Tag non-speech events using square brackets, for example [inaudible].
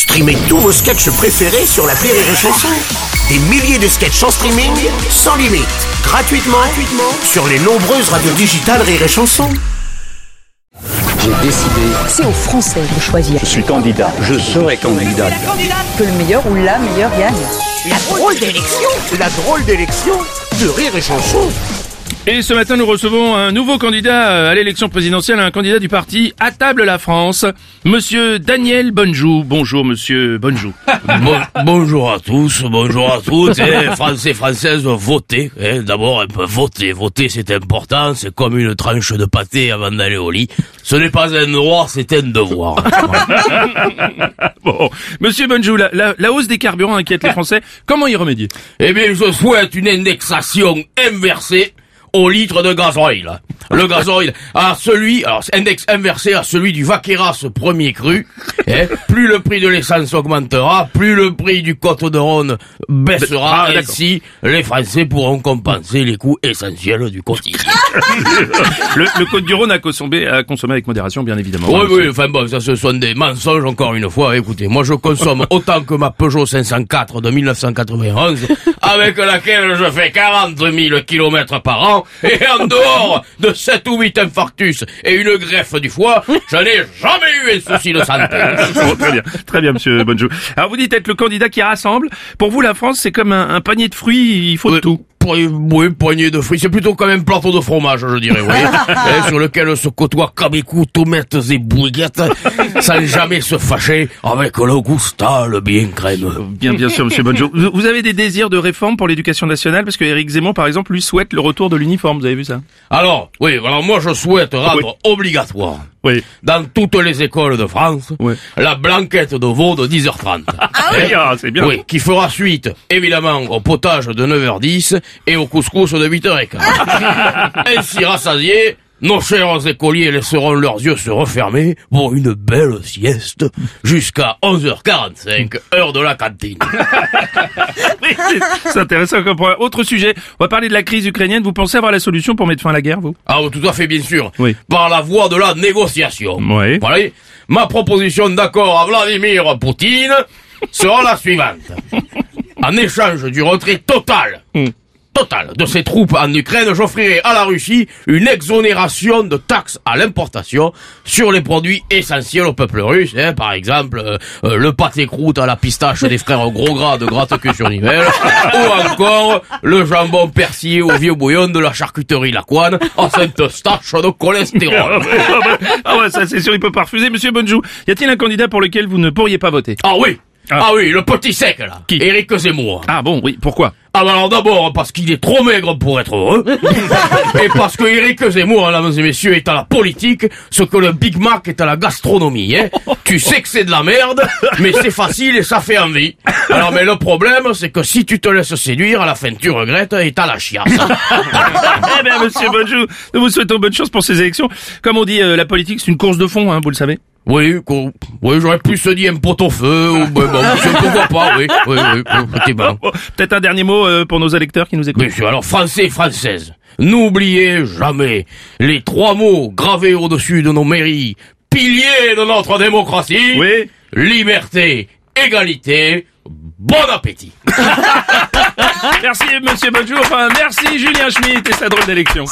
Streamez tous vos sketchs préférés sur la Rire et Chanson. Des milliers de sketchs en streaming, sans limite, gratuitement, gratuitement sur les nombreuses radios digitales Rire et Chanson. J'ai décidé, C'est aux Français de choisir je suis candidat, je serai candidat. que le meilleur ou la meilleure gagne. La drôle d'élection, la drôle d'élection de Rire et Chanson. Et ce matin, nous recevons un nouveau candidat euh, à l'élection présidentielle, un candidat du parti À table la France, Monsieur Daniel Bonjou. Bonjour, Monsieur Bonjou. [laughs] Bon- bonjour à tous, bonjour à toutes, eh, Français, Françaises, votez, eh, d'abord voter, voter c'est important, c'est comme une tranche de pâté avant d'aller au lit, ce n'est pas un droit, c'est un devoir. [laughs] Bon, Monsieur Bonjou, la, la- la hausse des carburants inquiète les Français. Comment y remédier? Eh bien, je souhaite une indexation inversée au litre de gasoil. Le gasoil à celui, alors index inversé à celui du Vaqueras premier cru. [laughs] eh, plus le prix de l'essence augmentera, plus le prix du Côte de Rhône baissera. Ah, ainsi, les Français pourront compenser les coûts essentiels du quotidien. [laughs] le, le Côte du Rhône a consommé, a consommé avec modération, bien évidemment. Oui, Hein, oui, enfin bon, ça ce sont des mensonges encore une fois. Écoutez, moi je consomme [laughs] autant que ma Peugeot 504 de 1991, avec laquelle je fais 40 000 kilomètres par an, et en dehors de 7 ou 8 infarctus et une greffe du foie, je n'ai jamais eu un souci de santé. [laughs] Bon, très bien, très bien, Monsieur Bonjou. Alors vous dites être le candidat qui rassemble. Pour vous, la France, c'est comme un, un panier de fruits, il faut de tout. Oui, poignée de fruits. C'est plutôt comme un plateau de fromage, je dirais, voyez. [laughs] Hein, sur lequel se côtoient cabecou, tomates et bouillettes, [laughs] sans jamais se fâcher avec le goustal bien crème. Bien, bien sûr, Monsieur Bonjou. Vous vous avez des désirs de réforme pour l'éducation nationale? Parce que Éric Zemmour, par exemple, lui souhaite le retour de l'uniforme. Vous avez vu ça? Alors, oui, alors moi je souhaite rendre obligatoire Oui. dans toutes les écoles de France Ouais. la blanquette de veau de 10h30. oui, ah, c'est bien. Oui, qui fera suite, évidemment, au potage de 9h10 et au couscous de 8h15. [laughs] Ainsi rassasiés, nos chers écoliers laisseront leurs yeux se refermer pour une belle sieste jusqu'à 11h45, heure de la cantine. [laughs] C'est- intéressant comme point. Autre sujet, on va parler de la crise ukrainienne. Vous pensez avoir la solution pour mettre fin à la guerre, vous? Ah, oui, tout à fait, bien sûr. Oui. Par la voie de la négociation. Oui. Voilà. Ma proposition d'accord à Vladimir Poutine sera la suivante. [laughs] En échange du retrait total, Total de ses troupes en Ukraine, j'offrirai à la Russie une exonération de taxes à l'importation sur les produits essentiels au peuple russe, hein, par exemple euh, euh, le pâté croûte à la pistache des frères gros gras de gratte-queue sur [laughs] Nivelle, ou encore le jambon persillé au vieux bouillon de la charcuterie Lacoine à Sainte-Stache de [laughs] Ah cholestérol. ouais, ah ouais, ah ouais, ça c'est sûr, il peut pas refuser. Monsieur Bonjou, y a-t-il un candidat pour lequel vous ne pourriez pas voter? Ah oui Ah. ah. oui, le petit sec là Qui? Éric Zemmour Ah bon, oui, pourquoi? Ah alors d'abord parce qu'il est trop maigre pour être heureux [laughs] Et parce que Éric Zemmour, mesdames et messieurs, est à la politique Ce que le Big Mac est à la gastronomie hein. [laughs] Tu sais que c'est de la merde Mais c'est facile et ça fait envie Alors mais le problème c'est que si tu te laisses séduire À la fin tu regrettes et t'as la chiasse [laughs] Eh bien, monsieur Bonjou, nous vous souhaitons bonne chance pour ces élections. Comme on dit, euh, la politique, c'est une course de fond, hein, vous le savez. Oui, oui j'aurais plus se dit un pot-au-feu ou [laughs] ben, bon, je ne vois pas, oui, oui, oui, Bon, [laughs] Peut-être un dernier mot euh, pour nos électeurs qui nous écoutent. Monsieur, alors français et françaises, n'oubliez jamais les trois mots gravés au-dessus de nos mairies, piliers de notre démocratie. Oui. Liberté, égalité, bon appétit. [laughs] Merci, monsieur Bonjou. Enfin, merci, Julien Schmitt et sa drôle d'élection.